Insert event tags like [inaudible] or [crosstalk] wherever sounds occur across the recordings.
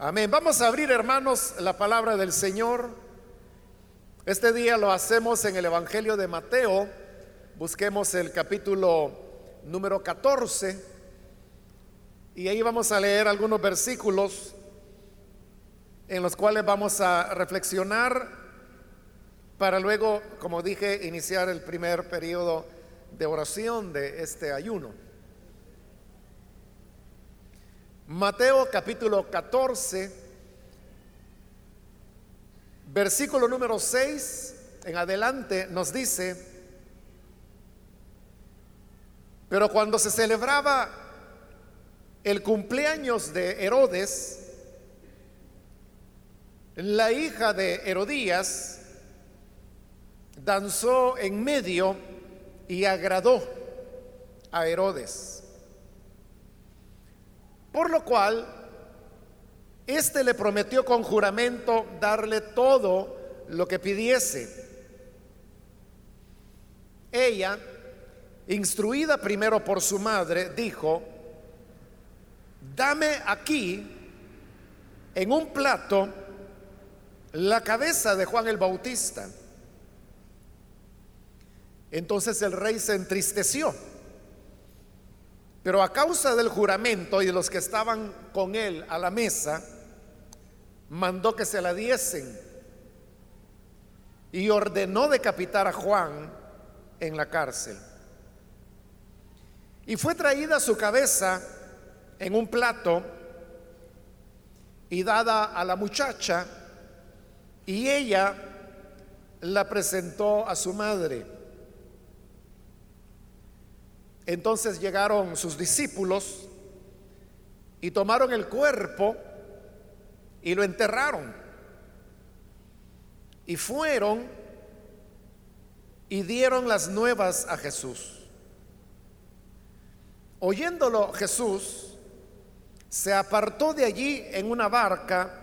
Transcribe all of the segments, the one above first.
Amén. Vamos a abrir, hermanos, la palabra del Señor. Este día lo hacemos en el Evangelio de Mateo. Busquemos el capítulo número 14. Y ahí vamos a leer algunos versículos en los cuales vamos a reflexionar para luego, como dije, iniciar el primer periodo de oración de este ayuno. Mateo capítulo 14, versículo número 6 en adelante nos dice, pero cuando se celebraba el cumpleaños de Herodes, la hija de Herodías danzó en medio y agradó a Herodes. Por lo cual, éste le prometió con juramento darle todo lo que pidiese. Ella, instruida primero por su madre, dijo, dame aquí en un plato la cabeza de Juan el Bautista. Entonces el rey se entristeció. Pero a causa del juramento y de los que estaban con él a la mesa, mandó que se la diesen y ordenó decapitar a Juan en la cárcel. Y fue traída su cabeza en un plato y dada a la muchacha y ella la presentó a su madre. Entonces llegaron sus discípulos y tomaron el cuerpo y lo enterraron. Y fueron y dieron las nuevas a Jesús. Oyéndolo Jesús, se apartó de allí en una barca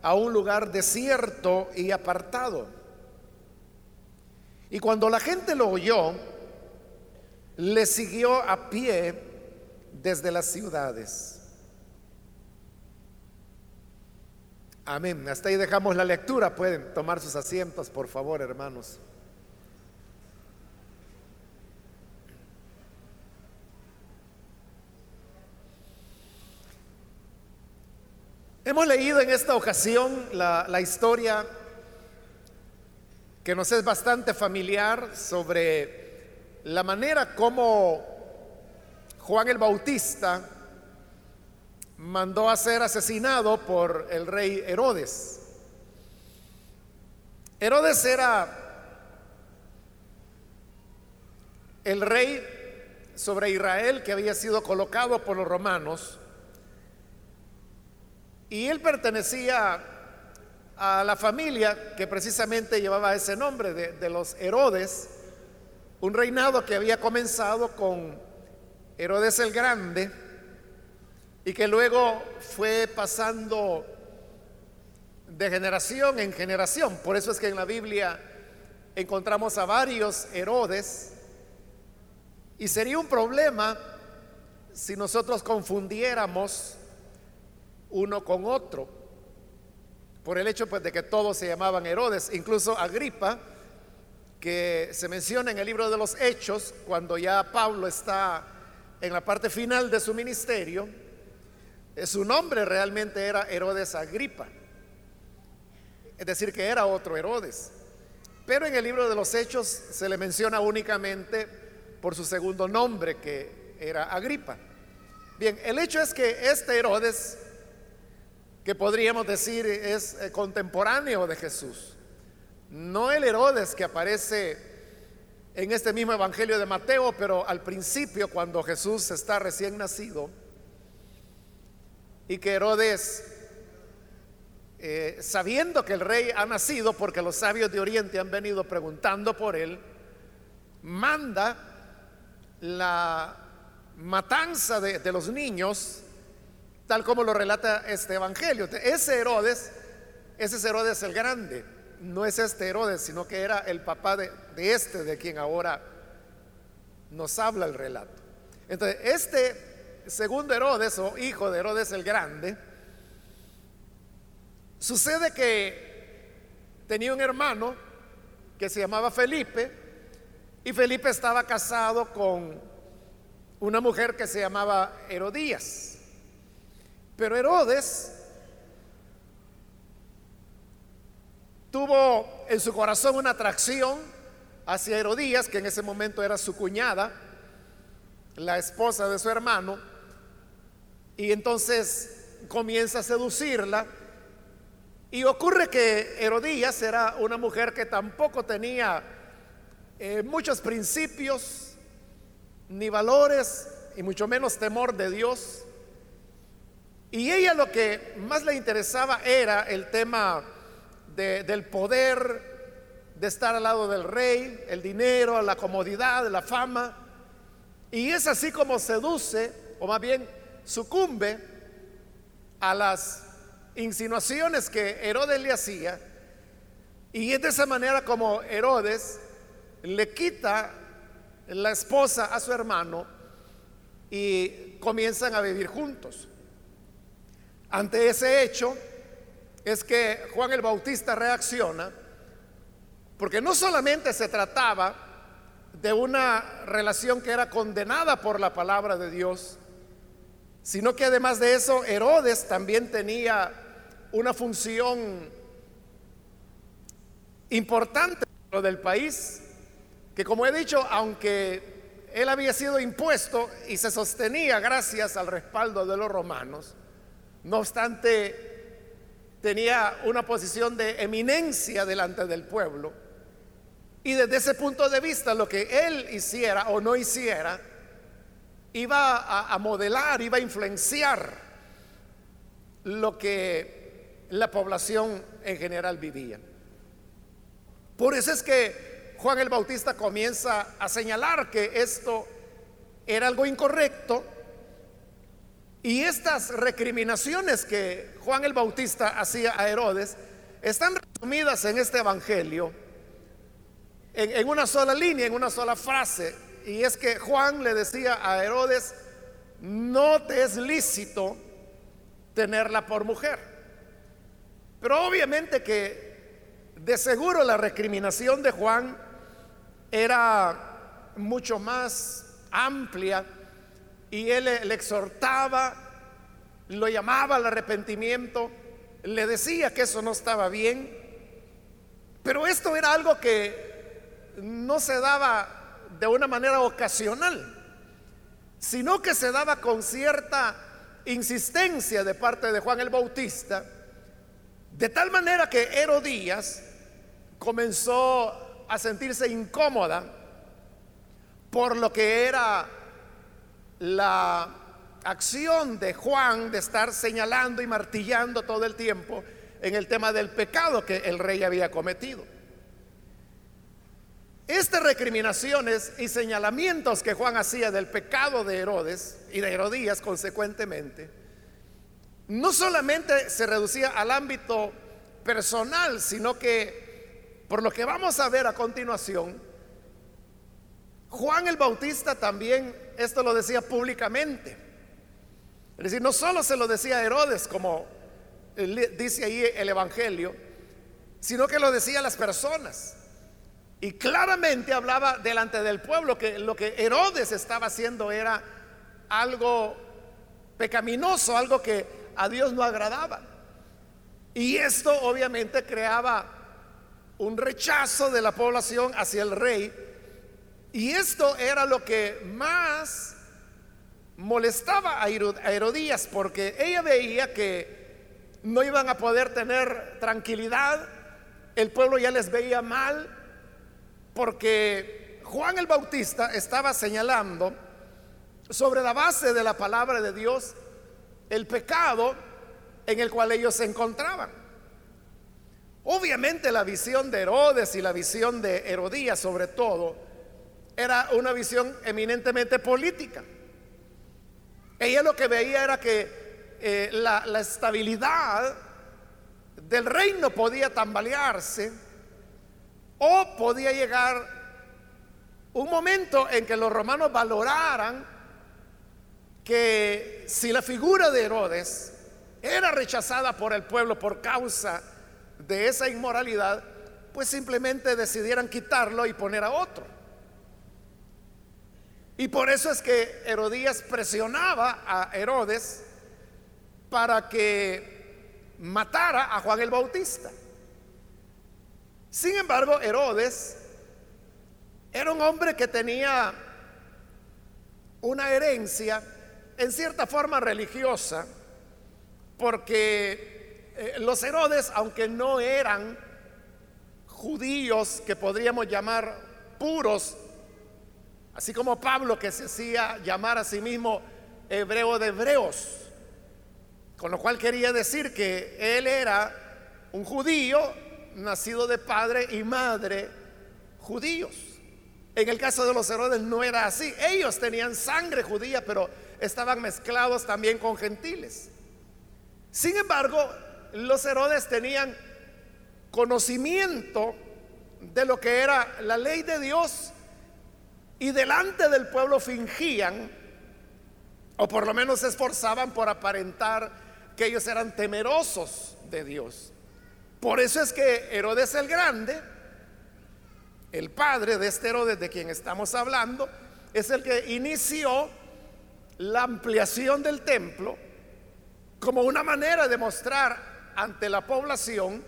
a un lugar desierto y apartado. Y cuando la gente lo oyó, le siguió a pie desde las ciudades. Amén. Hasta ahí dejamos la lectura. Pueden tomar sus asientos, por favor, hermanos. Hemos leído en esta ocasión la, la, historia que nos es bastante familiar sobre la manera como Juan el Bautista mandó a ser asesinado por el rey Herodes. Herodes era el rey sobre Israel que había sido colocado por los romanos y él pertenecía a la familia que precisamente llevaba ese nombre de, los Herodes un reinado que había comenzado con Herodes el Grande y que luego fue pasando de generación en generación. Por eso es que en la Biblia encontramos a varios Herodes y sería un problema si nosotros confundiéramos uno con otro por el hecho pues de que todos se llamaban Herodes, incluso Agripa que se menciona en el libro de los Hechos, cuando ya Pablo está en la parte final de su ministerio, eh, su nombre realmente era Herodes Agripa, es decir, que era otro Herodes. Pero en el libro de los Hechos se le menciona únicamente por su segundo nombre, que era Agripa. Bien, el hecho es que este Herodes, que podríamos decir es eh, contemporáneo de Jesús, no el Herodes que aparece en este mismo Evangelio de Mateo, pero al principio cuando Jesús está recién nacido y que Herodes, eh, sabiendo que el rey ha nacido, porque los sabios de Oriente han venido preguntando por él, manda la matanza de, de los niños, tal como lo relata este Evangelio. Ese Herodes, ese es Herodes el Grande no es este Herodes, sino que era el papá de, este de quien ahora nos habla el relato. Entonces, este segundo Herodes o hijo de Herodes el Grande, Sucede que tenía un hermano que se llamaba Felipe y Felipe estaba casado con una mujer que se llamaba Herodías. Pero Herodes tuvo en su corazón una atracción hacia Herodías, que en ese momento era su cuñada, la esposa de su hermano, y entonces comienza a seducirla. Y ocurre que Herodías era una mujer que tampoco tenía eh, muchos principios, ni valores, y mucho menos temor de Dios. Y ella lo que más le interesaba era el tema del poder, de estar al lado del rey, el dinero, la comodidad, la fama. Y es así como seduce, o más bien sucumbe a las insinuaciones que Herodes le hacía. Y es de esa manera como Herodes le quita la esposa a su hermano y comienzan a vivir juntos. Ante ese hecho es que Juan el Bautista reacciona, porque no solamente se trataba de una relación que era condenada por la palabra de Dios, sino que además de eso Herodes también tenía una función importante del país que como he dicho, aunque él había sido impuesto y se sostenía gracias al respaldo de los romanos, no obstante tenía una posición de eminencia delante del pueblo. Y desde ese punto de vista, lo que él hiciera o no hiciera, iba a, modelar, iba a influenciar lo que la población en general vivía. Por eso es que Juan el Bautista comienza a señalar que esto era algo incorrecto y estas recriminaciones que Juan el Bautista hacía a Herodes están resumidas en este Evangelio en, una sola línea, en una sola frase. Y es que Juan le decía a Herodes, no te es lícito tenerla por mujer. Pero obviamente que de seguro la recriminación de Juan era mucho más amplia y él le, exhortaba, lo llamaba al arrepentimiento, le decía que eso no estaba bien, pero esto era algo que no se daba de una manera ocasional, sino que se daba con cierta insistencia de parte de Juan el Bautista, de tal manera que Herodías comenzó a sentirse incómoda por lo que era la acción de Juan de estar señalando y martillando todo el tiempo en el tema del pecado que el rey había cometido. Estas recriminaciones y señalamientos que Juan hacía del pecado de Herodes y de Herodías consecuentemente, no solamente se reducía al ámbito personal, sino que por lo que vamos a ver a continuación, Juan el Bautista también esto lo decía públicamente. Es decir, no solo se lo decía a Herodes, como dice ahí el Evangelio, sino que lo decía a las personas. Y claramente hablaba delante del pueblo que lo que Herodes estaba haciendo era algo pecaminoso, algo que a Dios no agradaba. Y esto obviamente creaba un rechazo de la población hacia el rey. Y esto era lo que más molestaba a Herodías porque ella veía que no iban a poder tener tranquilidad, el pueblo ya les veía mal, porque Juan el Bautista estaba señalando sobre la base de la palabra de Dios el pecado en el cual ellos se encontraban. Obviamente la visión de Herodes y la visión de Herodías sobre todo era una visión eminentemente política. Ella lo que veía era que eh, la, la estabilidad del reino podía tambalearse o podía llegar un momento en que los romanos valoraran que si la figura de Herodes era rechazada por el pueblo por causa de esa inmoralidad, pues simplemente decidieran quitarlo y poner a otro. Y por eso es que Herodías presionaba a Herodes para que matara a Juan el Bautista. Sin embargo, Herodes era un hombre que tenía una herencia en cierta forma religiosa, porque eh, los Herodes, aunque no eran judíos que podríamos llamar puros, así como Pablo que se hacía llamar a sí mismo hebreo de hebreos, con lo cual quería decir que él era un judío nacido de padre y madre judíos. En el caso de los Herodes no era así. Ellos tenían sangre judía, pero estaban mezclados también con gentiles. Sin embargo, los Herodes tenían conocimiento de lo que era la ley de Dios y delante del pueblo fingían, o por lo menos se esforzaban por aparentar que ellos eran temerosos de Dios. Por eso es que Herodes el Grande, el padre de este Herodes de quien estamos hablando, es el que inició la ampliación del templo como una manera de mostrar ante la población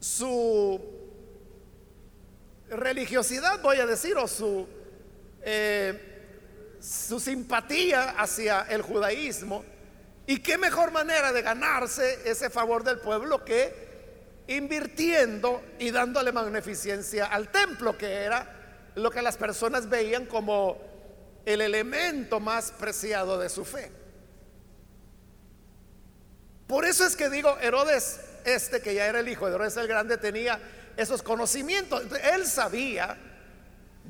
su religiosidad, voy a decir, o su, eh, su simpatía hacia el judaísmo. Y qué mejor manera de ganarse ese favor del pueblo que invirtiendo y dándole magnificencia al templo, que era lo que las personas veían como el elemento más preciado de su fe. Por eso es que digo, Herodes, este que ya era el hijo de Herodes el Grande, tenía esos conocimientos. Él sabía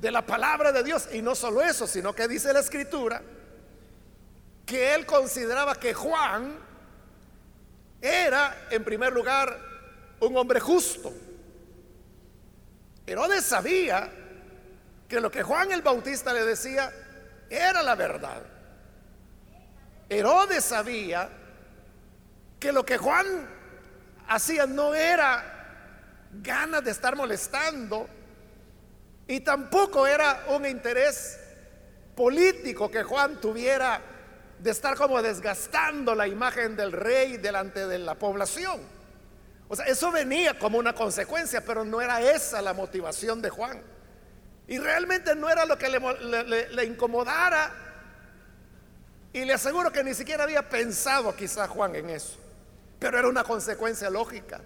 de la palabra de Dios y no solo eso, sino que dice la escritura que él consideraba que Juan era en primer lugar un hombre justo. Herodes sabía que lo que Juan el Bautista le decía era la verdad. Herodes sabía que lo que Juan hacía no era ganas de estar molestando y tampoco era un interés político que Juan tuviera de estar como desgastando la imagen del rey delante de la población. O sea, eso venía como una consecuencia, pero no era esa la motivación de Juan. Y realmente no era lo que le, incomodara. Y le aseguro que ni siquiera había pensado quizá Juan en eso. Pero era una consecuencia lógica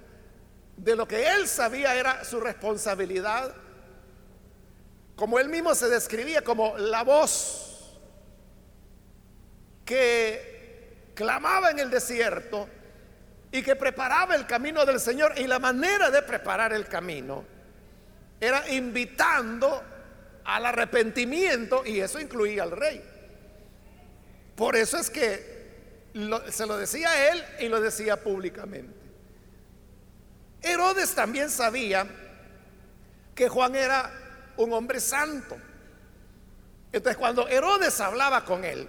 de lo que él sabía era su responsabilidad. Como él mismo se describía como la voz que clamaba en el desierto y que preparaba el camino del Señor. Y la manera de preparar el camino era invitando al arrepentimiento y eso incluía al rey. Por eso es que se lo decía él y lo decía públicamente. Herodes también sabía que Juan era un hombre santo. Entonces cuando Herodes hablaba con él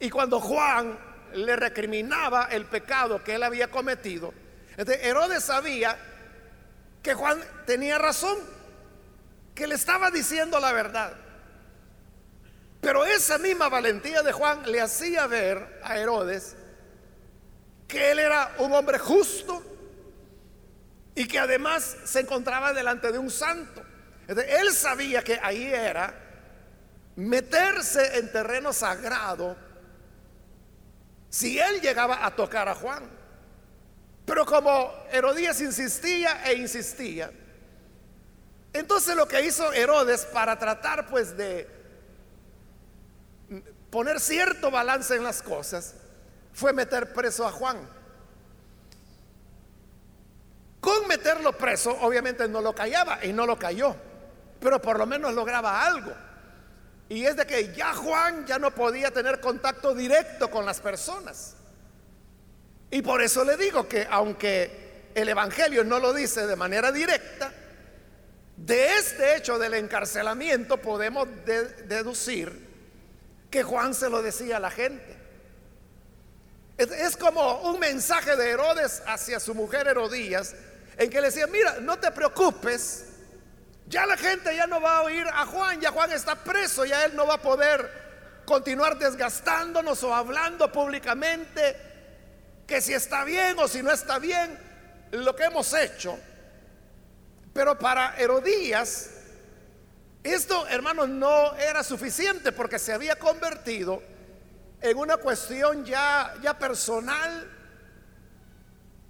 y cuando Juan le recriminaba el pecado que él había cometido, entonces Herodes sabía que Juan tenía razón que le estaba diciendo la verdad. Pero esa misma valentía de Juan le hacía ver a Herodes que él era un hombre justo y que además se encontraba delante de un santo. Él sabía que ahí era meterse en terreno sagrado si él llegaba a tocar a Juan. Pero como Herodías insistía e insistía, entonces lo que hizo Herodes para tratar pues de poner cierto balance en las cosas fue meter preso a Juan. Con meterlo preso obviamente no lo callaba y no lo cayó, pero por lo menos lograba algo. Y es de que ya Juan ya no podía tener contacto directo con las personas. Y por eso le digo que aunque el Evangelio no lo dice de manera directa, de este hecho del encarcelamiento podemos deducir que Juan se lo decía a la gente. Es, como un mensaje de Herodes hacia su mujer Herodías, en que le decía, mira, no te preocupes, ya la gente ya no va a oír a Juan, ya Juan está preso, ya él no va a poder continuar desgastándonos o hablando públicamente que si está bien o si no está bien lo que hemos hecho. Pero para Herodías, esto, hermanos, no era suficiente porque se había convertido en una cuestión ya, ya personal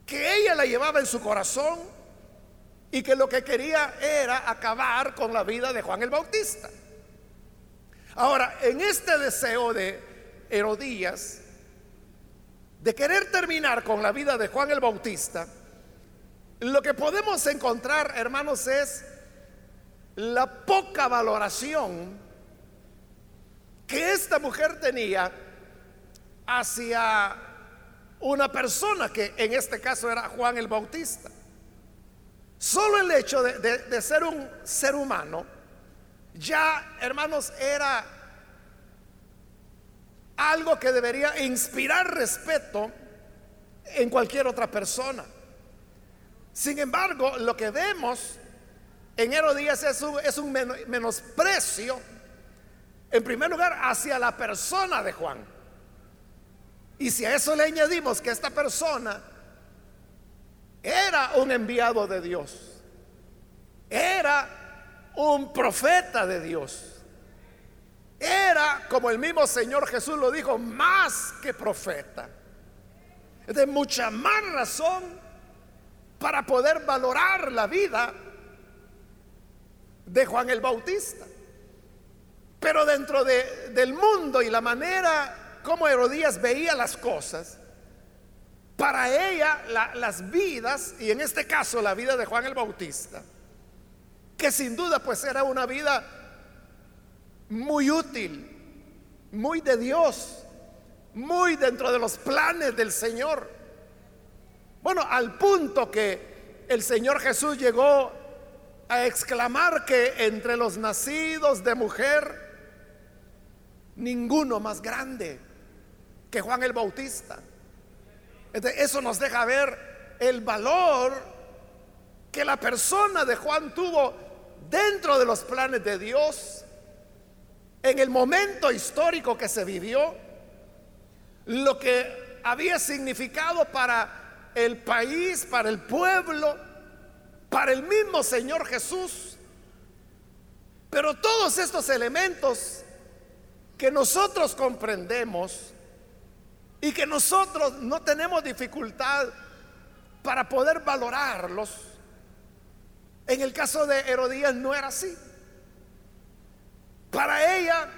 que ella la llevaba en su corazón y que lo que quería era acabar con la vida de Juan el Bautista. Ahora, en este deseo de Herodías de querer terminar con la vida de Juan el Bautista, lo que podemos encontrar, hermanos, es la poca valoración que esta mujer tenía hacia una persona que en este caso era Juan el Bautista. Solo el hecho de, ser un ser humano, ya hermanos, era algo que debería inspirar respeto en cualquier otra persona. Sin embargo, lo que vemos en Herodías es un, es un menosprecio, en primer lugar, hacia la persona de Juan. Y si a eso le añadimos que esta persona era un enviado de Dios, era un profeta de Dios, era, como el mismo Señor Jesús lo dijo, más que profeta. De mucha más razón para poder valorar la vida de Juan el Bautista. Pero dentro del mundo y la manera como Herodías veía las cosas, para ella las vidas, y en este caso la vida de Juan el Bautista, que sin duda pues era una vida muy útil, muy de Dios, muy dentro de los planes del Señor. Bueno, al punto que el Señor Jesús llegó a exclamar que entre los nacidos de mujer, ninguno más grande que Juan el Bautista. Eso nos deja ver el valor que la persona de Juan tuvo dentro de los planes de Dios en el momento histórico que se vivió, lo que había significado para el país, para el pueblo, para el mismo Señor Jesús. Pero todos estos elementos que nosotros comprendemos y que nosotros no tenemos dificultad para poder valorarlos, en el caso de Herodías no era así. Para ella,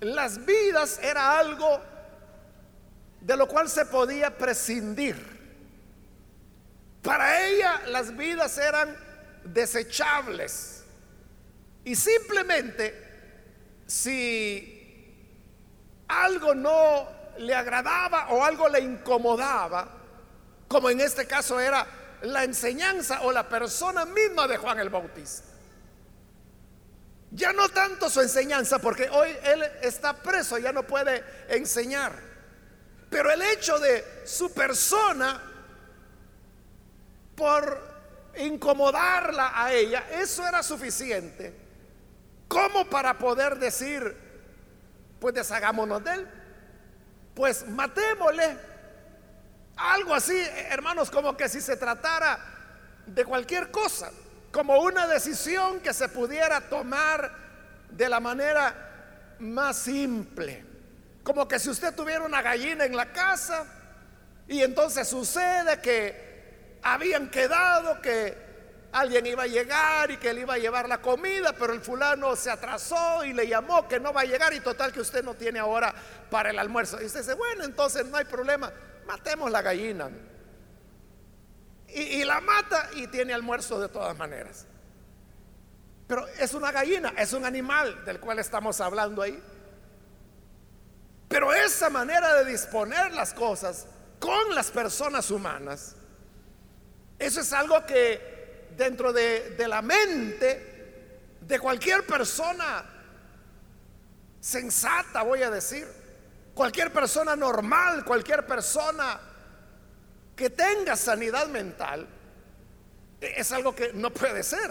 las vidas era algo de lo cual se podía prescindir. Para ella las vidas eran desechables. Y simplemente si algo no le agradaba o algo le incomodaba, como en este caso era la enseñanza o la persona misma de Juan el Bautista, ya no tanto su enseñanza, porque hoy él está preso, ya no puede enseñar. Pero el hecho de su persona, por incomodarla a ella, eso era suficiente como para poder decir, pues deshagámonos de él, pues matémosle. Algo así, hermanos, como que si se tratara de cualquier cosa como una decisión que se pudiera tomar de la manera más simple. Como que si usted tuviera una gallina en la casa y entonces sucede que habían quedado que alguien iba a llegar y que le iba a llevar la comida, pero el fulano se atrasó y le llamó que no va a llegar y total que usted no tiene ahora para el almuerzo. Y usted dice, bueno, entonces no hay problema, matemos la gallina y, la mata y tiene almuerzo de todas maneras. Pero es una gallina, es un animal del cual estamos hablando ahí. Pero esa manera de disponer las cosas con las personas humanas, eso es algo que dentro de, la mente de cualquier persona sensata, voy a decir, Cualquier persona normal, cualquier persona que tenga sanidad mental, es algo que no puede ser.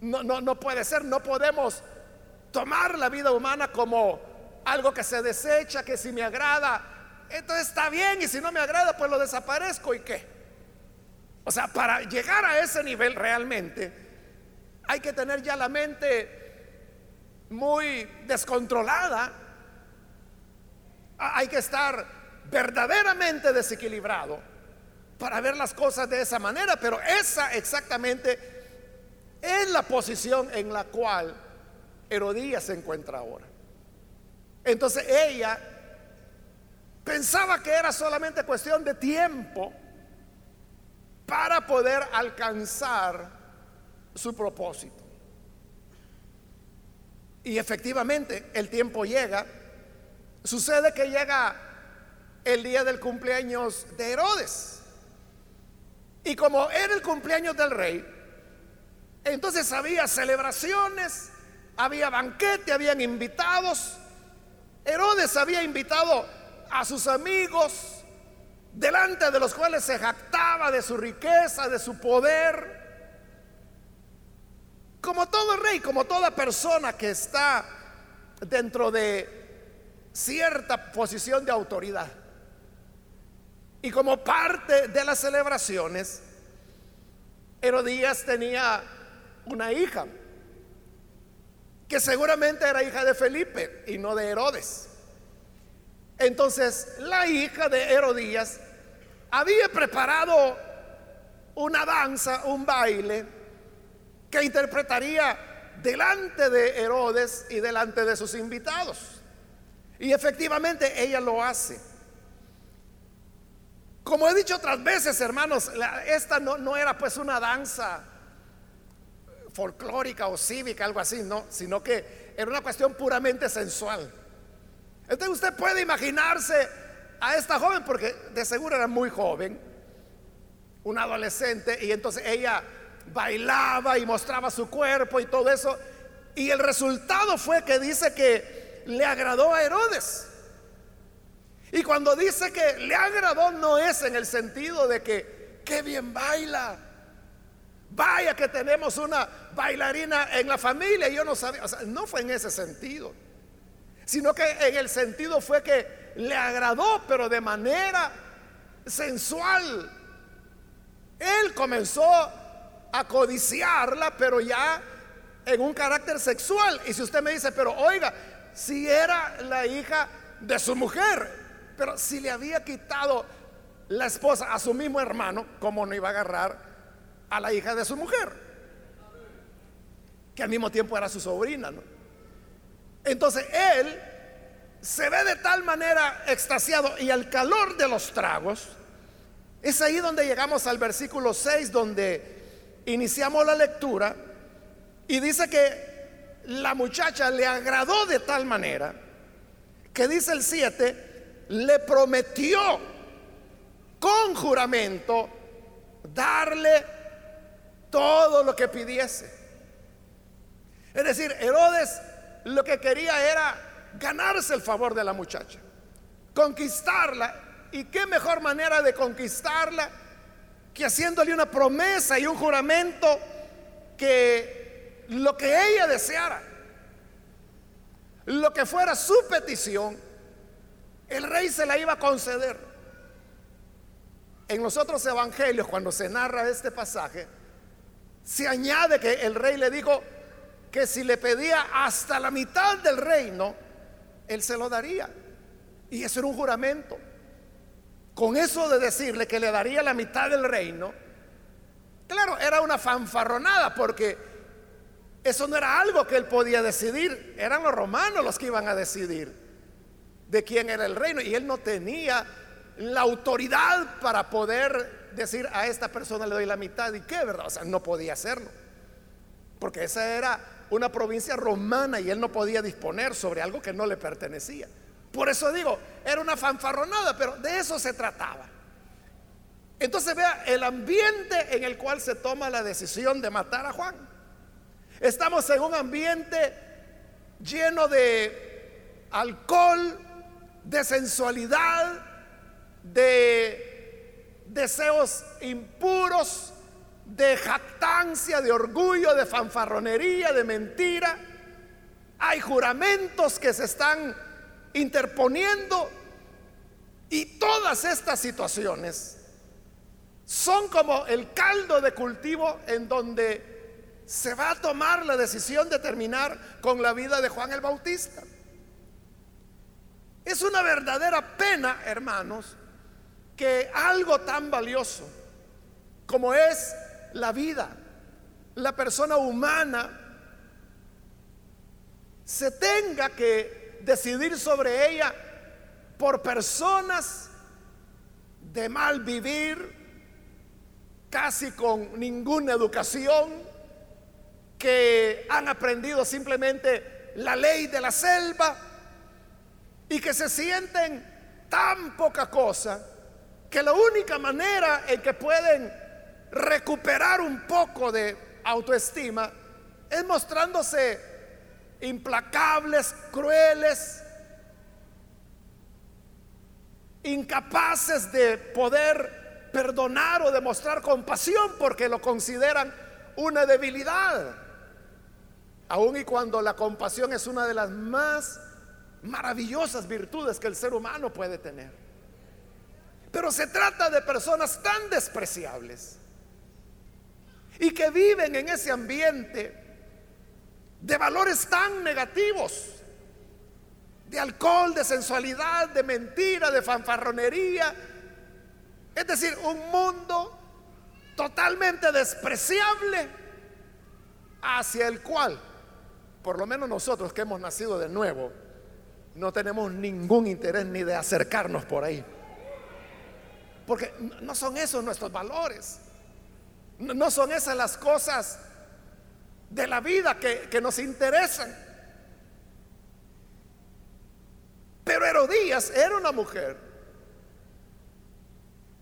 No, no, no puede ser, no podemos tomar la vida humana como algo que se desecha, que si me agrada, entonces está bien y si no me agrada, pues lo desaparezco y qué. O sea, para llegar a ese nivel realmente hay que tener ya la mente muy descontrolada, hay que estar verdaderamente desequilibrado para ver las cosas de esa manera, pero esa exactamente es la posición en la cual Herodías se encuentra ahora. Entonces ella pensaba que era solamente cuestión de tiempo para poder alcanzar su propósito. Y efectivamente el tiempo llega. Sucede que llega el día del cumpleaños de Herodes. Y como era el cumpleaños del rey, entonces había celebraciones, había banquete, habían invitados. Herodes había invitado a sus amigos, delante de los cuales se jactaba de su riqueza, de su poder. Como todo rey, como toda persona que está dentro de cierta posición de autoridad. Y como parte de las celebraciones, Herodías tenía una hija, que seguramente era hija de Felipe y no de Herodes. Entonces, la hija de Herodías había preparado una danza, un baile, que interpretaría delante de Herodes y delante de sus invitados. Y efectivamente ella lo hace. Como he dicho otras veces, hermanos, esta no, no era pues una danza folclórica o cívica, algo así, no, sino que era una cuestión puramente sensual. Entonces usted puede imaginarse a esta joven, porque de seguro era muy joven, una adolescente, y entonces ella bailaba y mostraba su cuerpo y todo eso, y el resultado fue que dice que le agradó a Herodes. Y cuando dice que le agradó no es en el sentido de que qué bien baila, Vaya que tenemos una bailarina en la familia yo no sabía, o sea, no fue en ese sentido, sino que en el sentido fue que le agradó, pero de manera sensual. Él comenzó a codiciarla, pero ya en un carácter sexual. Y si usted me dice, pero oiga, si era la hija de su mujer, pero si le había quitado la esposa a su mismo hermano, ¿cómo no iba a agarrar a la hija de su mujer, que al mismo tiempo era su sobrina. Entonces él se ve de tal manera extasiado y al calor de los tragos, es ahí donde llegamos al versículo 6, donde iniciamos la lectura y dice que la muchacha le agradó de tal manera que dice el 7, le prometió con juramento darle todo lo que pidiese. Es decir, Herodes lo que quería era ganarse el favor de la muchacha, conquistarla. ¿Y qué mejor manera de conquistarla que haciéndole una promesa y un juramento que lo que ella deseara, lo que fuera su petición, el rey se la iba a conceder. En los otros evangelios, cuando se narra este pasaje, se añade que el rey le dijo que si le pedía hasta la mitad del reino, él se lo daría. Y eso era un juramento. Con eso de decirle que le daría la mitad del reino, claro, era una fanfarronada porque eso no era algo que él podía decidir, eran los romanos los que iban a decidir de quién era el reino y él no tenía la autoridad para poder decir a esta persona le doy la mitad y qué, ¿verdad? O sea, no podía hacerlo. Porque esa era una provincia romana y él no podía disponer sobre algo que no le pertenecía. Por eso digo, era una fanfarronada, pero de eso se trataba. Entonces vea el ambiente en el cual se toma la decisión de matar a Juan. Estamos en un ambiente lleno de alcohol, de sensualidad, de deseos impuros, de jactancia, de orgullo, de fanfarronería, de mentira. Hay juramentos que se están interponiendo y todas estas situaciones son como el caldo de cultivo en donde se va a tomar la decisión de terminar con la vida de Juan el Bautista. Es una verdadera pena, hermanos, que algo tan valioso como es la vida, la persona humana, se tenga que decidir sobre ella por personas de mal vivir, casi con ninguna educación, que han aprendido simplemente la ley de la selva y que se sienten tan poca cosa que la única manera en que pueden recuperar un poco de autoestima es mostrándose implacables, crueles, incapaces de poder perdonar o demostrar compasión porque lo consideran una debilidad. Aun y cuando la compasión es una de las más maravillosas virtudes que el ser humano puede tener. Pero se trata de personas tan despreciables y que viven en ese ambiente de valores tan negativos de alcohol, de sensualidad, de mentira, de fanfarronería. Es decir, un mundo totalmente despreciable hacia el cual, por lo menos nosotros que hemos nacido de nuevo, no tenemos ningún interés ni de acercarnos por ahí. Porque no son esos nuestros valores. No son esas las cosas de la vida que, nos interesan. Pero Herodías era una mujer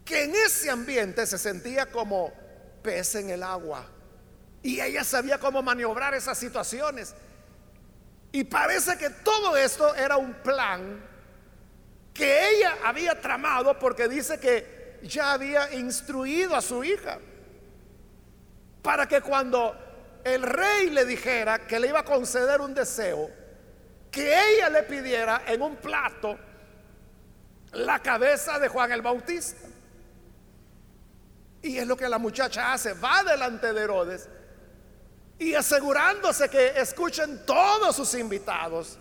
que en ese ambiente se sentía como pez en el agua. Y ella sabía cómo maniobrar esas situaciones. Y parece que todo esto era un plan que ella había tramado porque dice que ya había instruido a su hija para que cuando el rey le dijera que le iba a conceder un deseo, que ella le pidiera en un plato la cabeza de Juan el Bautista. Y es lo que la muchacha hace, va delante de Herodes y asegurándose que escuchen todos sus invitados,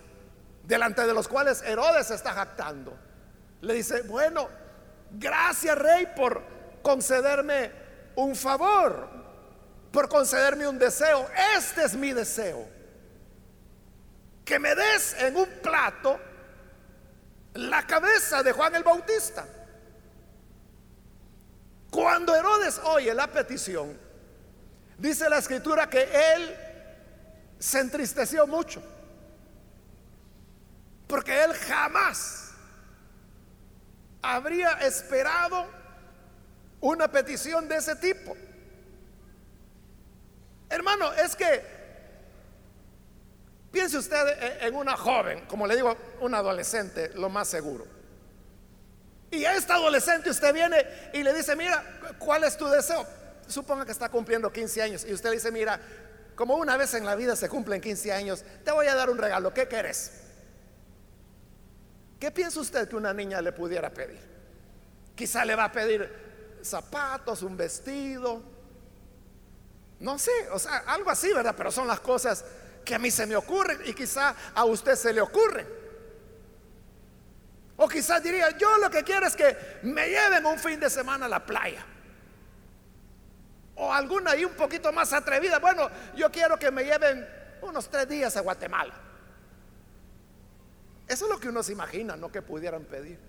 delante de los cuales Herodes está jactando. Le dice, bueno, gracias rey por concederme un favor, por concederme un deseo. Este es mi deseo que me des en un plato la cabeza de Juan el Bautista. Cuando Herodes oye la petición, dice la escritura que él se entristeció mucho, porque él jamás habría esperado una petición de ese tipo. Hermano, es que Piense usted en una joven, como le digo, una adolescente, lo más seguro. Y a esta adolescente usted viene y le dice, mira, ¿cuál es tu deseo? Suponga que está cumpliendo 15 años y usted dice, mira, como una vez en la vida se cumplen 15 años, te voy a dar un regalo, ¿qué querés? ¿Qué piensa usted que una niña le pudiera pedir? Quizá le va a pedir zapatos, un vestido, no sé, o sea, algo así, ¿verdad? Pero son las cosas que a mí se me ocurre y quizá a usted se le ocurre. O quizás diría, yo lo que quiero es que me lleven un fin de semana a la playa. O alguna ahí un poquito más atrevida. Bueno, yo quiero que me lleven unos tres días a Guatemala. Eso es lo que uno se imagina, no que pudieran pedir.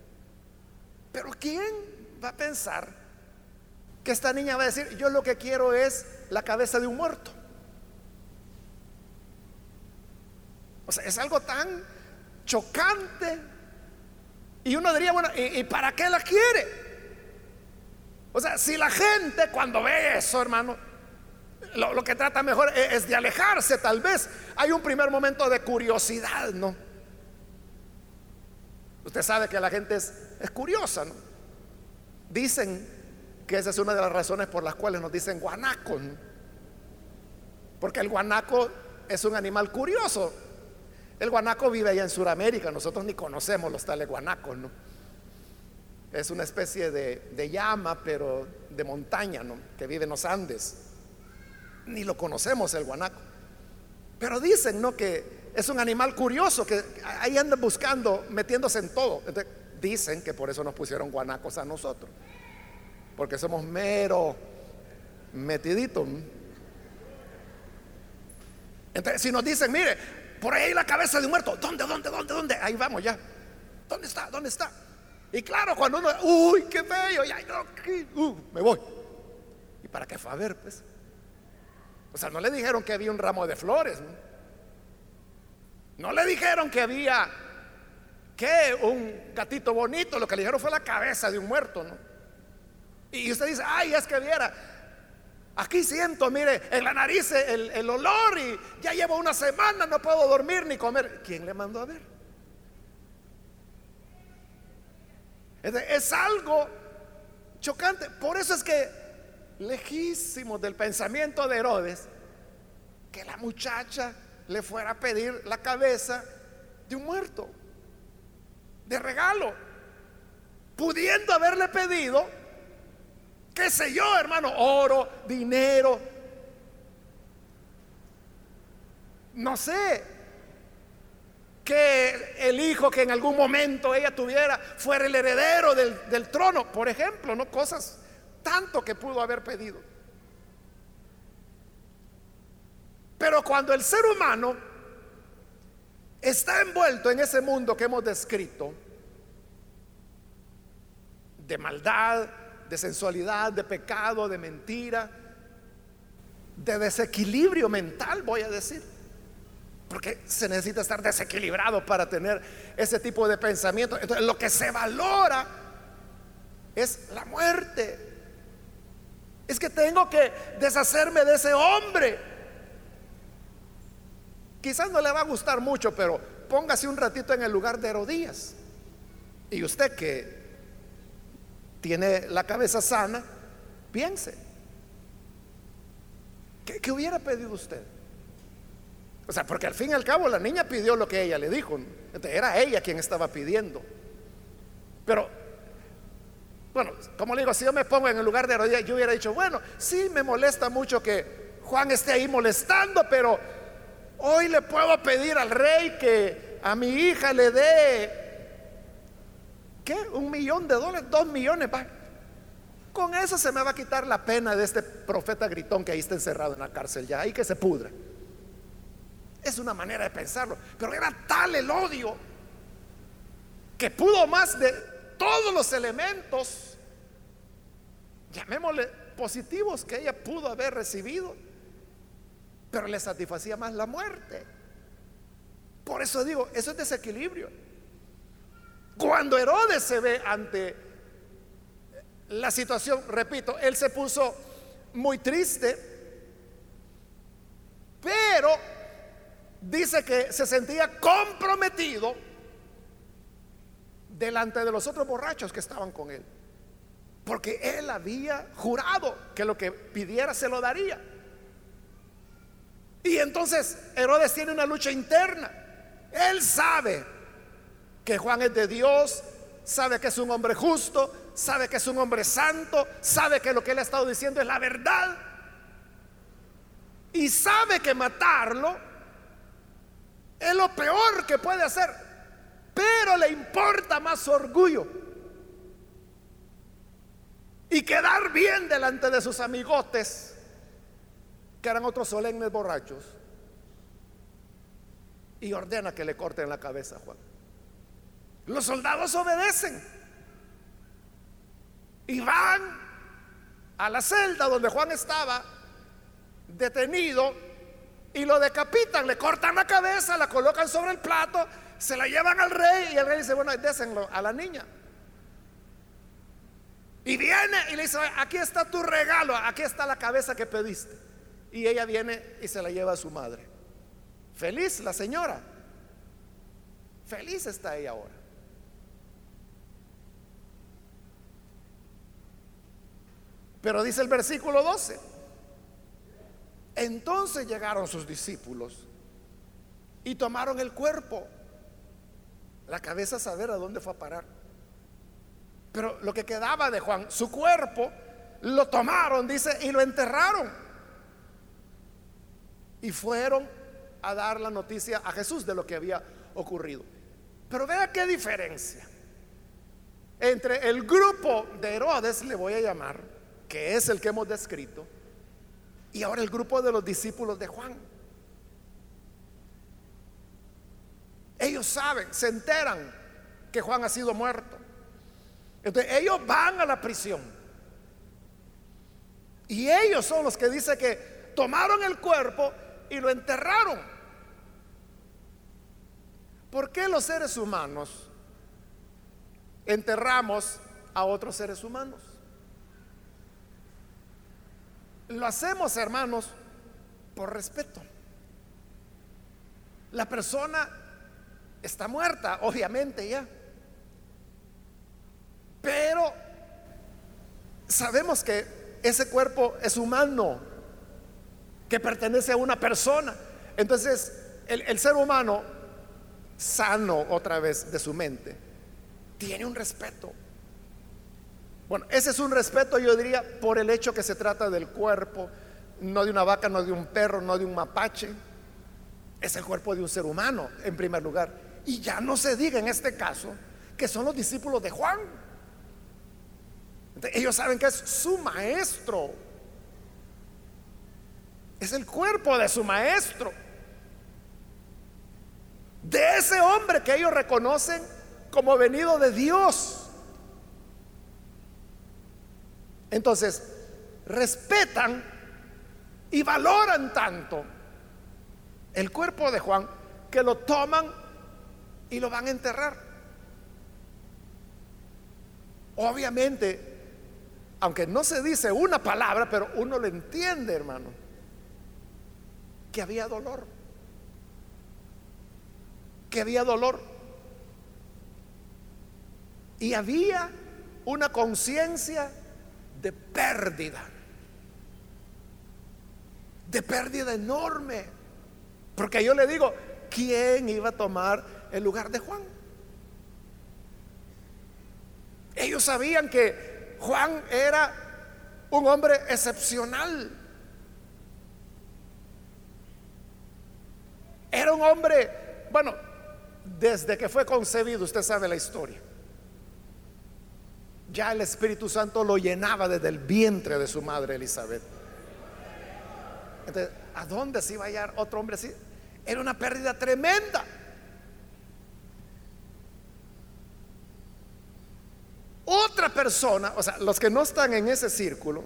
Pero ¿quién va a pensar que esta niña va a decir, yo lo que quiero es la cabeza de un muerto? O sea, es algo tan chocante. Y uno diría, bueno, ¿y, para qué la quiere? O sea, si la gente cuando ve eso, hermano, lo, que trata mejor es, es, de alejarse, tal vez. Hay un primer momento de curiosidad, ¿no? Usted sabe que la gente es, es curiosa, ¿no? Dicen que esa es una de las razones por las cuales nos dicen guanaco, porque el guanaco es un animal curioso. El guanaco vive allá en Sudamérica, nosotros ni conocemos los tales guanacos, ¿no? Es una especie de, llama, pero de montaña, ¿no? Que vive en los Andes. Ni lo conocemos el guanaco. Pero dicen, ¿no? Que es un animal curioso, que ahí andan buscando, metiéndose en todo. dicen que por eso nos pusieron guanacos a nosotros. Porque somos mero metiditos. Entonces, si nos dicen, mire, por ahí la cabeza de un muerto, ¿dónde, dónde, dónde, dónde? Ahí vamos ya. ¿Dónde está? ¿Dónde está? Y claro, cuando uno, uy, qué feo, ya, uh, me voy. ¿Y para qué fue a ver, pues? O sea, no le dijeron que había un ramo de flores. No, no le dijeron que había, que un gatito bonito. Lo que le dijeron fue la cabeza de un muerto, ¿no? Y usted dice, ay, es que viera, Aquí siento, mire, en la nariz el, olor y ya llevo una semana, no puedo dormir ni comer. ¿Quién le mandó a ver? Es, algo chocante. Por eso es que lejísimos del pensamiento de Herodes, que la muchacha le fuera a pedir la cabeza de un muerto, de regalo, pudiendo haberle pedido qué sé yo, hermano, oro, dinero. No sé, que el hijo que en algún momento ella tuviera fuera el heredero del, trono, por ejemplo, no cosas tanto que pudo haber pedido. Pero cuando el ser humano está envuelto en ese mundo que hemos descrito, de maldad, de sensualidad, de pecado, de mentira, de desequilibrio mental, voy a decir. Porque se necesita estar desequilibrado para tener ese tipo de pensamiento. Entonces, lo que se valora es la muerte. Es que tengo que deshacerme de ese hombre. Quizás no le va a gustar mucho, pero póngase un ratito en el lugar de Herodías. Y usted que tiene la cabeza sana, piense. ¿Qué, hubiera pedido usted? O sea, porque al fin y al cabo la niña pidió lo que ella le dijo. era ella quien estaba pidiendo. Pero, bueno, como le digo, si yo me pongo en el lugar de rodillas, yo hubiera dicho, bueno, sí me molesta mucho que Juan esté ahí molestando, pero hoy le puedo pedir al rey que a mi hija le dé ¿Qué? ¿Un millón de dólares? ¿Dos millones? Con eso se me va a quitar la pena de este profeta gritón que ahí está encerrado en la cárcel ya, ahí que se pudra. Es una manera de pensarlo. Pero era tal el odio que pudo más de todos los elementos, llamémosle positivos, que ella pudo haber recibido, pero le satisfacía más la muerte. Por eso digo, eso es desequilibrio. Cuando Herodes se ve ante la situación, repito, él se puso muy triste, pero dice que se sentía comprometido delante de los otros borrachos que estaban con él. Porque él había jurado que lo que pidiera se lo daría. Y entonces Herodes tiene una lucha interna. Él sabe que Juan es de Dios, sabe que es un hombre justo, sabe que es un hombre santo, sabe que lo que él ha estado diciendo es la verdad y sabe que matarlo es lo peor que puede hacer, pero le importa más su orgullo y quedar bien delante de sus amigotes, que eran otros solemnes borrachos, y ordena que le corten la cabeza a Juan. Los soldados obedecen y van a la celda donde Juan estaba detenido y lo decapitan, le cortan la cabeza, la colocan sobre el plato, se la llevan al rey y el rey dice, bueno, désenlo a la niña. Y viene y le dice, aquí está tu regalo, aquí está la cabeza que pediste. Y ella viene y se la lleva a su madre. Feliz la señora. Feliz está ella ahora. Pero dice el versículo 12, entonces llegaron sus discípulos y tomaron el cuerpo, la cabeza saber a dónde fue a parar. Pero lo que quedaba de Juan, su cuerpo, lo tomaron, dice, y lo enterraron. Y fueron a dar la noticia a Jesús de lo que había ocurrido. Pero vea qué diferencia entre el grupo de Herodes, le voy a llamar, que es el que hemos descrito, y ahora el grupo de los discípulos de Juan. Ellos saben, se enteran que Juan ha sido muerto. Entonces ellos van a la prisión. Y ellos son los que dicen que tomaron el cuerpo y lo enterraron. ¿Por qué los seres humanos enterramos a otros seres humanos? Lo hacemos, hermanos, por respeto. La persona está muerta, obviamente ya. Pero sabemos que ese cuerpo es humano, que pertenece a una persona. Entonces, el, ser humano, sano otra vez de su mente, tiene un respeto. Bueno, ese es un respeto, yo diría, por el hecho que se trata del cuerpo, no de una vaca, no de un perro, no de un mapache. Es el cuerpo de un ser humano, en primer lugar. Y ya no se diga en este caso que son los discípulos de Juan ellos saben que es su maestro. Es el cuerpo de su maestro. De ese hombre que ellos reconocen como venido de Dios. Entonces, respetan y valoran tanto el cuerpo de Juan que lo toman y lo van a enterrar. Obviamente, aunque no se dice una palabra, pero uno lo entiende, hermano, que había dolor, que había dolor. Y había una conciencia de pérdida, de pérdida enorme. Porque yo le digo, ¿quién iba a tomar el lugar de Juan? Ellos sabían que Juan era un hombre excepcional. Era un hombre, bueno, desde que fue concebido, usted sabe la historia. Ya el Espíritu Santo lo llenaba desde el vientre de su madre Elizabeth. Entonces, ¿a dónde se iba a hallar otro hombre así? Era una pérdida tremenda. Otra persona, o sea, los que no están en ese círculo,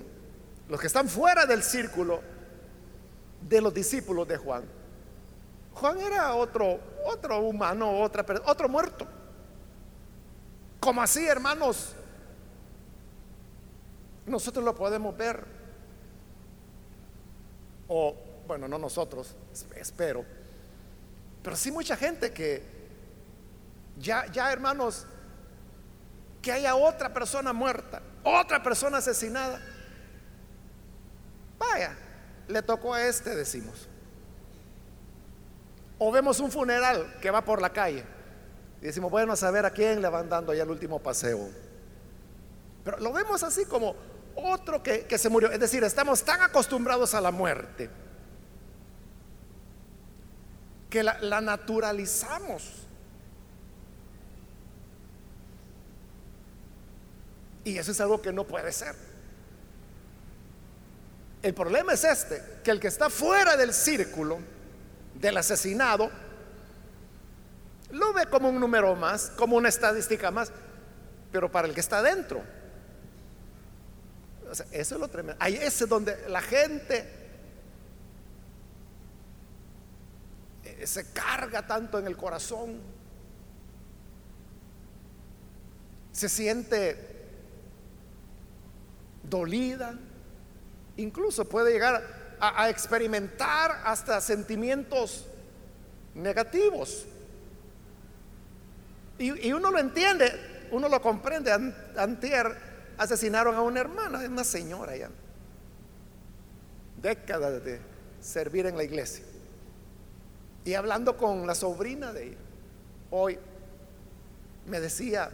los que están fuera del círculo de los discípulos de Juan, Juan era otro, otro humano, otra, otro muerto. Como así, hermanos, nosotros lo podemos ver. O, bueno, no nosotros, espero. Pero sí mucha gente que ya, ya hermanos, que haya otra persona muerta, otra persona asesinada. Vaya, le tocó a este, decimos. O vemos un funeral que va por la calle y decimos, bueno, a saber a quién le van dando ya el último paseo. Pero lo vemos así como otro que, se murió. Es decir, estamos tan acostumbrados a la muerte que la naturalizamos. Y eso es algo que no puede ser. El problema es este, que el que está fuera del círculo del asesinado lo ve como un número más, como una estadística más, pero para el que está dentro, eso es lo tremendo. Ahí es donde la gente eh, se carga tanto en el corazón, se siente dolida, incluso puede llegar a, experimentar hasta sentimientos negativos. Y, uno lo entiende, uno lo comprende. Antier asesinaron a una hermana, una señora ya. Décadas de servir en la iglesia. Y hablando con la sobrina de ella, hoy me decía,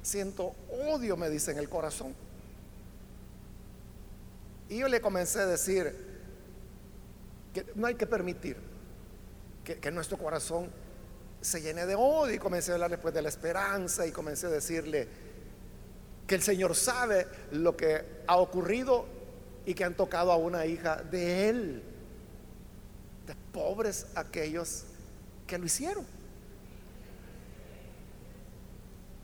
siento odio, me dice en el corazón. Y yo le comencé a decir que no hay que permitir que, nuestro corazón se llene de odio y comencé a hablar después de la esperanza y comencé a decirle que el Señor sabe lo que ha ocurrido y que han tocado a una hija de Él. De pobres aquellos que lo hicieron.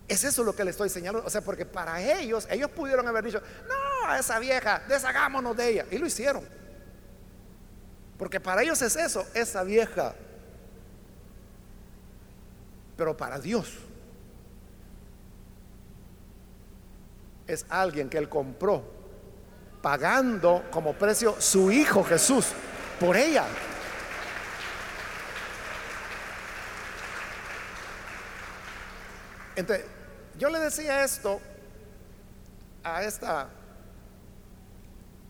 Es eso lo que le estoy señalando. O sea, porque para ellos, ellos pudieron haber dicho, no, esa vieja, deshagámonos de ella. Y lo hicieron. Porque para ellos es eso, esa vieja pero para Dios es alguien que Él compró, pagando como precio su Hijo Jesús por ella. Entonces, yo le decía esto a esta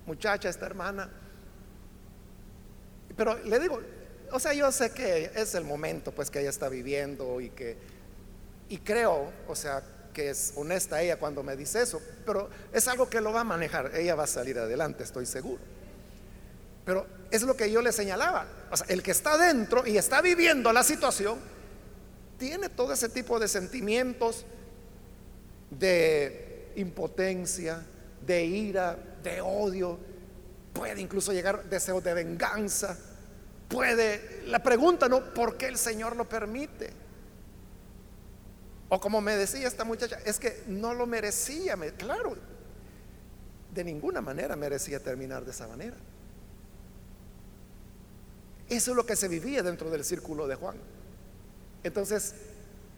muchacha, esta hermana, pero le digo, o sea, yo sé que es el momento pues que ella está viviendo y que y creo, o sea, que es honesta ella cuando me dice eso, pero es algo que lo va a manejar, ella va a salir adelante, estoy seguro. Pero es lo que yo le señalaba, el que está dentro y está viviendo la situación tiene todo ese tipo de sentimientos de impotencia, de ira, de odio, puede incluso llegar deseos de venganza puede, la pregunta no, ¿por qué el Señor lo permite? O como me decía esta muchacha, es que no lo merecía, claro, de ninguna manera merecía terminar de esa manera. Eso es lo que se vivía dentro del círculo de Juan. Entonces,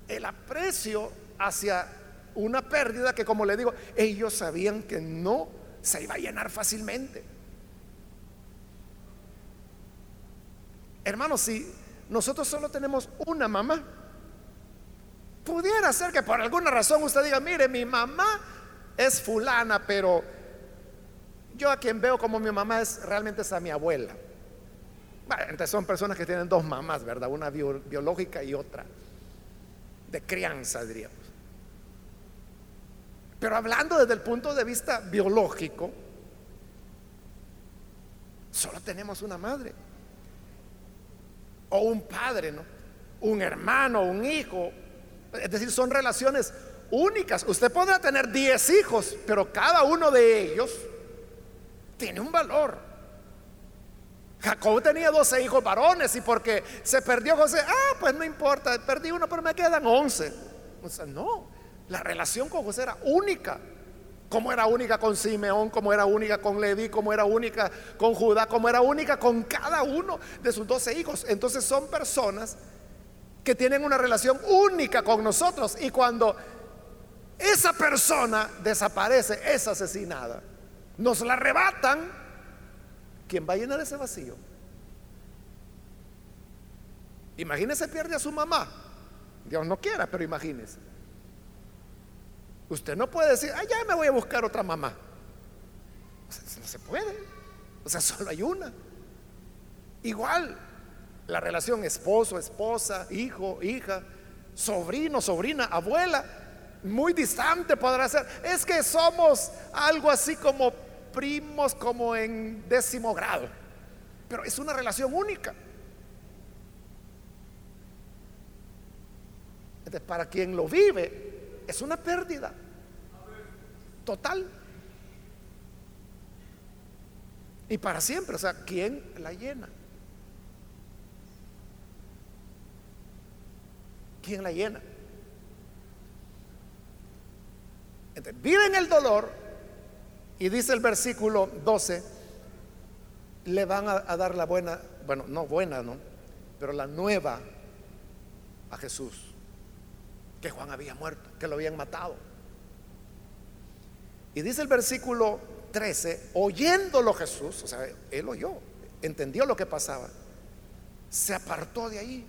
el aprecio hacia una pérdida que, como le digo, ellos sabían que no se iba a llenar fácilmente. Hermanos, si nosotros solo tenemos una mamá, pudiera ser que por alguna razón usted diga, mire, mi mamá es fulana, pero yo a quien veo como mi mamá es realmente es a mi abuela. Bueno, entonces son personas que tienen dos mamás, ¿verdad? Una biológica y otra de crianza, diríamos. Pero hablando desde el punto de vista biológico, solo tenemos una madre o un padre, ¿no? Un hermano, un hijo. Es decir, son relaciones únicas. Usted podrá tener 10 hijos, pero cada uno de ellos tiene un valor. Jacob tenía 12 hijos varones y porque se perdió José, ah, pues no importa, perdí uno, pero me quedan 11. O sea, no, la relación con José era única como era única con Simeón, como era única con Leví, como era única con Judá, como era única con cada uno de sus doce hijos. Entonces son personas que tienen una relación única con nosotros y cuando esa persona desaparece, es asesinada, nos la arrebatan, ¿quién va a llenar ese vacío? Imagínese pierde a su mamá. Dios no quiera, pero imagínese. Usted no puede decir, ah, ya me voy a buscar otra mamá. no se puede. O sea, [laughs] solo hay una. Igual, la relación esposo, esposa, hijo, hija, sobrino, sobrina, abuela, muy distante podrá ser. Es que somos algo así como primos, como en décimo grado. Pero es una relación única. Para quien lo vive, es una pérdida total. Y para siempre, o sea, ¿quién la llena? ¿Quién la llena? Viven el dolor y dice el versículo 12, le van a, a dar la buena, bueno, no buena, ¿no? Pero la nueva a Jesús que Juan había muerto, que lo habían matado. Y dice el versículo 13, oyéndolo Jesús, o sea, él oyó, entendió lo que pasaba, se apartó de ahí,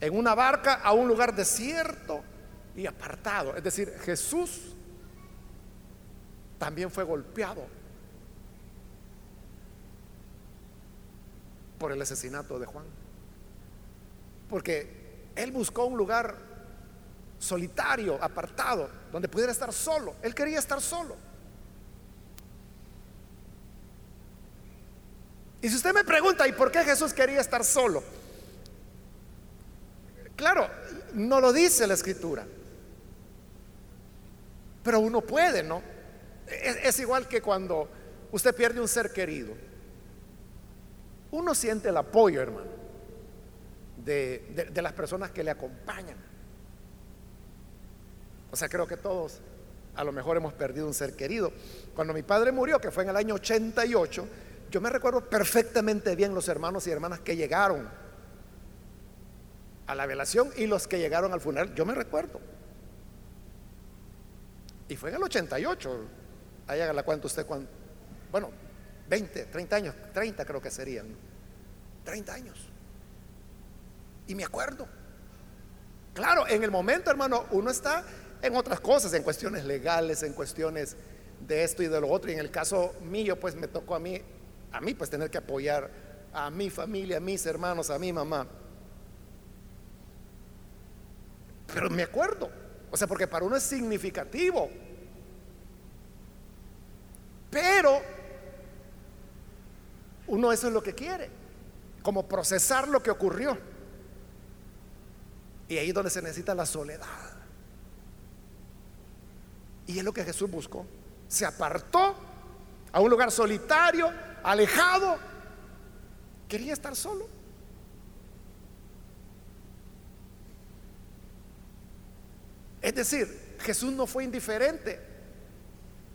en una barca a un lugar desierto y apartado. Es decir, Jesús también fue golpeado por el asesinato de Juan. Porque él buscó un lugar solitario, apartado, donde pudiera estar solo. Él quería estar solo. Y si usted me pregunta, ¿y por qué Jesús quería estar solo? Claro, no lo dice la escritura. Pero uno puede, ¿no? Es, igual que cuando usted pierde un ser querido. Uno siente el apoyo, hermano, de, de las personas que le acompañan. O sea, creo que todos a lo mejor hemos perdido un ser querido. Cuando mi padre murió, que fue en el año 88, yo me recuerdo perfectamente bien los hermanos y hermanas que llegaron a la velación y los que llegaron al funeral. Yo me recuerdo. Y fue en el 88. Ahí haga la cuenta usted cuando. Bueno, 20, 30 años, 30 creo que serían. 30 años. Y me acuerdo. Claro, en el momento, hermano, uno está en otras cosas, en cuestiones legales, en cuestiones de esto y de lo otro. Y en el caso mío, pues me tocó a mí, a mí, pues tener que apoyar a mi familia, a mis hermanos, a mi mamá. Pero me acuerdo, o sea, porque para uno es significativo. Pero uno eso es lo que quiere, como procesar lo que ocurrió. Y ahí es donde se necesita la soledad. Y es lo que Jesús buscó. Se apartó a un lugar solitario, alejado. Quería estar solo. Es decir, Jesús no fue indiferente.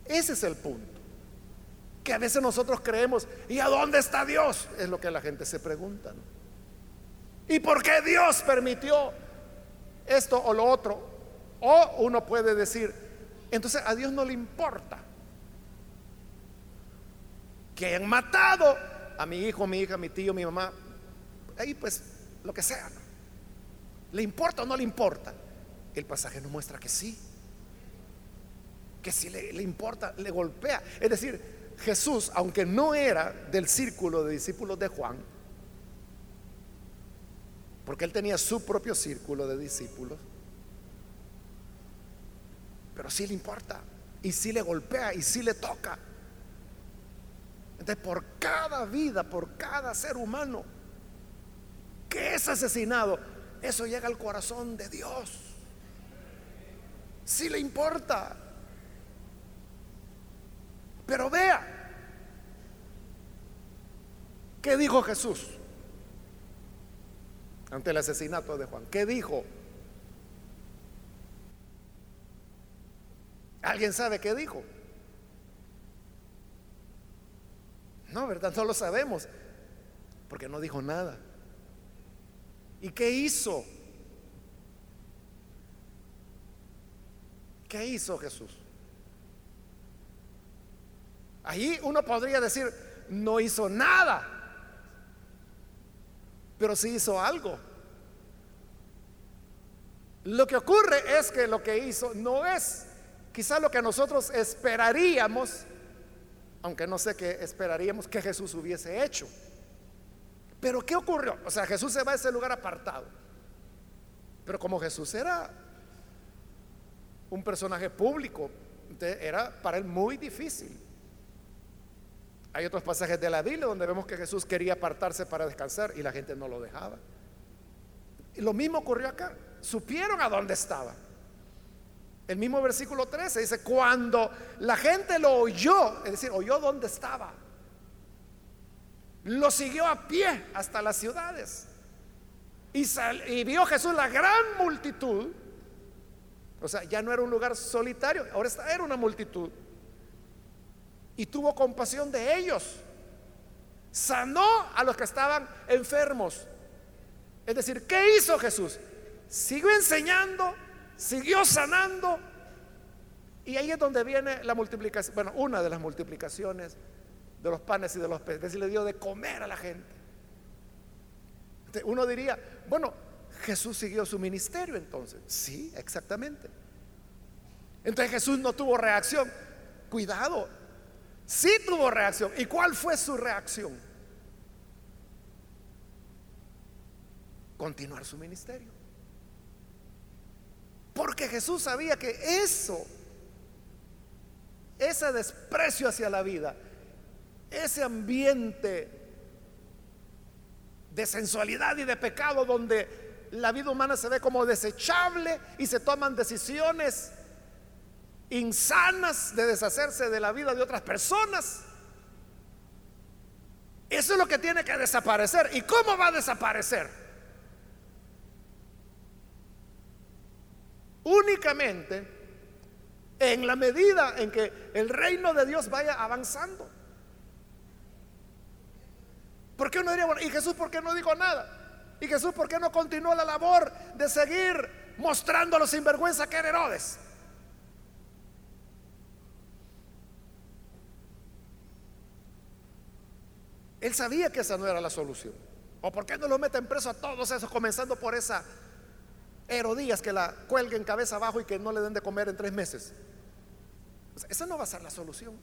Ese es el punto. Que a veces nosotros creemos, ¿y a dónde está Dios? Es lo que la gente se pregunta. ¿Y por qué Dios permitió esto o lo otro? O uno puede decir, entonces a Dios no le importa que hayan matado a mi hijo, mi hija, mi tío, mi mamá. Ahí pues lo que sea. ¿Le importa o no le importa? El pasaje nos muestra que sí. Que le, le importa, le golpea. Es decir, Jesús, aunque no era del círculo de discípulos de Juan, porque él tenía su propio círculo de discípulos, pero sí le importa, y sí le golpea, y sí le toca. Entonces, por cada vida, por cada ser humano que es asesinado, eso llega al corazón de Dios si le importa. Pero vea, ¿qué dijo Jesús ante el asesinato de Juan? ¿Qué dijo? ¿Alguien sabe qué dijo? No, ¿verdad? No lo sabemos, porque no dijo nada. ¿Y qué hizo? ¿Qué hizo Jesús? Ahí uno podría decir, no hizo nada, pero sí hizo algo. Lo que ocurre es que lo que hizo no es quizá lo que nosotros esperaríamos, aunque no sé qué esperaríamos que Jesús hubiese hecho. Pero ¿qué ocurrió? O sea, Jesús se va a ese lugar apartado. Pero como Jesús era un personaje público. era para él muy difícil. Hay otros pasajes de la Biblia donde vemos que Jesús quería apartarse para descansar y la gente no lo dejaba. Y lo mismo ocurrió acá. Supieron a dónde estaba. El mismo versículo 13 dice, cuando la gente lo oyó, es decir, oyó dónde estaba, lo siguió a pie hasta las ciudades. Y vio Jesús la gran multitud o sea, ya no era un lugar solitario, ahora era una multitud. Y tuvo compasión de ellos. Sanó a los que estaban enfermos. Es decir, ¿qué hizo Jesús? Siguió enseñando, siguió sanando. Y ahí es donde viene la multiplicación, bueno, una de las multiplicaciones de los panes y de los peces. Es decir, le dio de comer a la gente. Uno diría, bueno, Jesús siguió su ministerio entonces. Sí, exactamente. Entonces Jesús no tuvo reacción. cuidado, sí tuvo reacción. ¿Y cuál fue su reacción? Continuar su ministerio. Porque Jesús sabía que eso, ese desprecio hacia la vida, ese ambiente de sensualidad y de pecado donde la vida humana se ve como desechable y se toman decisiones insanas de deshacerse de la vida de otras personas. Eso es lo que tiene que desaparecer. ¿Y cómo va a desaparecer? Únicamente en la medida en que el reino de Dios vaya avanzando. ¿Por qué uno diría, bueno, ¿y Jesús por qué no dijo nada? ¿Y Jesús por qué no continuó la labor de seguir mostrando los sinvergüenza que era Herodes? Él sabía que esa no era la solución. ¿O por qué no lo meten preso a todos esos, comenzando por esa Herodías que la cuelguen cabeza abajo y que no le den de comer en tres meses? esa no va a ser la solución.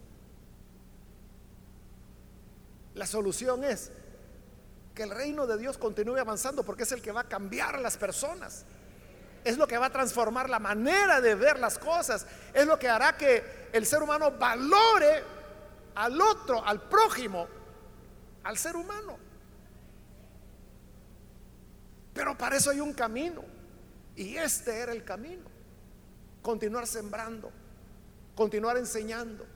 La solución es que el reino de Dios continúe avanzando porque es el que va a cambiar a las personas. Es lo que va a transformar la manera de ver las cosas. Es lo que hará que el ser humano valore al otro, al prójimo, al ser humano. Pero para eso hay un camino. Y este era el camino. Continuar sembrando, continuar enseñando,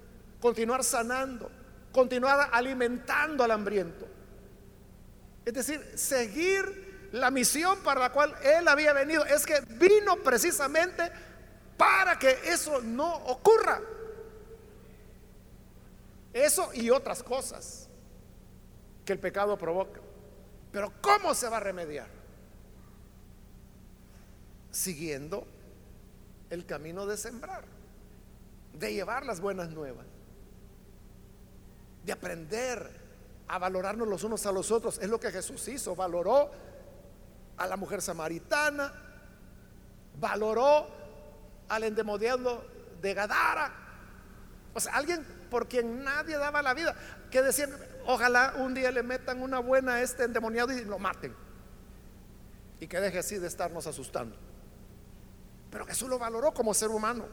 continuar sanando, continuar alimentando al hambriento. Es decir, seguir la misión para la cual él había venido. Es que vino precisamente para que eso no ocurra. Eso y otras cosas que el pecado provoca. Pero ¿cómo se va a remediar? Siguiendo el camino de sembrar, de llevar las buenas nuevas, de aprender a valorarnos los unos a los otros. Es lo que Jesús hizo, valoró a la mujer samaritana, valoró al endemoniado de Gadara. O sea, alguien por quien nadie daba la vida, que decían, Ojalá un día le metan una buena a este endemoniado y lo maten. Y que deje así de estarnos asustando. Pero Jesús lo valoró como ser humano.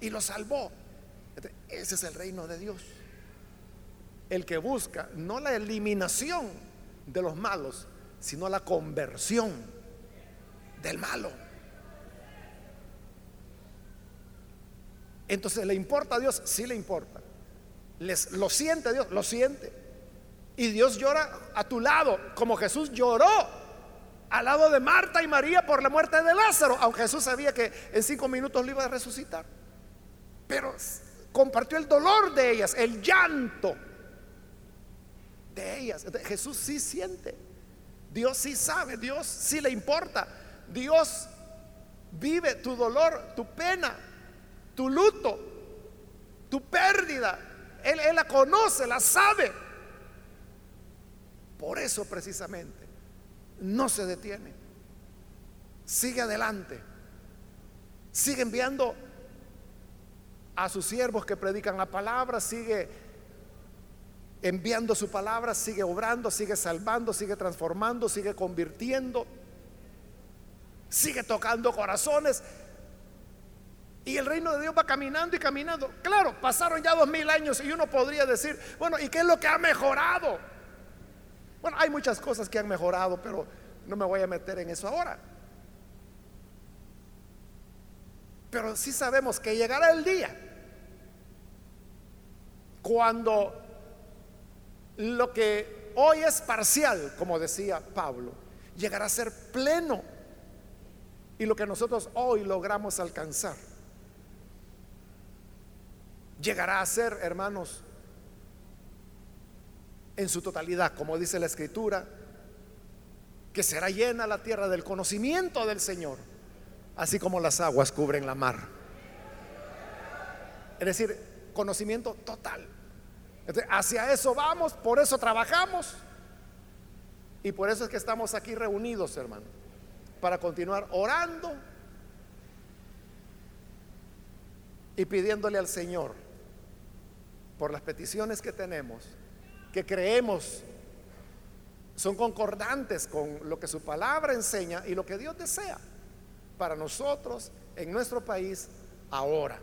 Y lo salvó. Ese es el reino de Dios. El que busca no la eliminación de los malos, sino la conversión del malo. Entonces, ¿le importa a Dios? Sí le importa lo siente Dios, lo siente. Y Dios llora a tu lado, como Jesús lloró al lado de Marta y María por la muerte de Lázaro, aunque Jesús sabía que en cinco minutos lo iba a resucitar. Pero compartió el dolor de ellas, el llanto ellas. Jesús sí siente, Dios sí sabe, Dios sí le importa, Dios vive tu dolor, tu pena, tu luto, tu pérdida, él, la conoce, la sabe. Por eso precisamente no se detiene. Sigue adelante. Sigue enviando a sus siervos que predican la palabra, sigue enviando su palabra, sigue obrando, sigue salvando, sigue transformando, sigue convirtiendo, sigue tocando corazones, y el reino de Dios va caminando y caminando. Claro, pasaron ya dos mil años y uno podría decir, bueno, ¿y qué es lo que ha mejorado? Bueno, hay muchas cosas que han mejorado, pero no me voy a meter en eso ahora. Pero sí sabemos que llegará el día cuando lo que hoy es parcial, como decía Pablo, llegará a ser pleno. Y lo que nosotros hoy logramos alcanzar llegará a ser, hermanos, en su totalidad, como dice la escritura, que será llena la tierra del conocimiento del Señor, así como las aguas cubren la mar. Es decir, conocimiento total. Hacia eso vamos, por eso trabajamos y por eso es que estamos aquí reunidos, hermano, para continuar orando y pidiéndole al Señor por las peticiones que tenemos, que creemos son concordantes con lo que su palabra enseña y lo que Dios desea para nosotros en nuestro país ahora.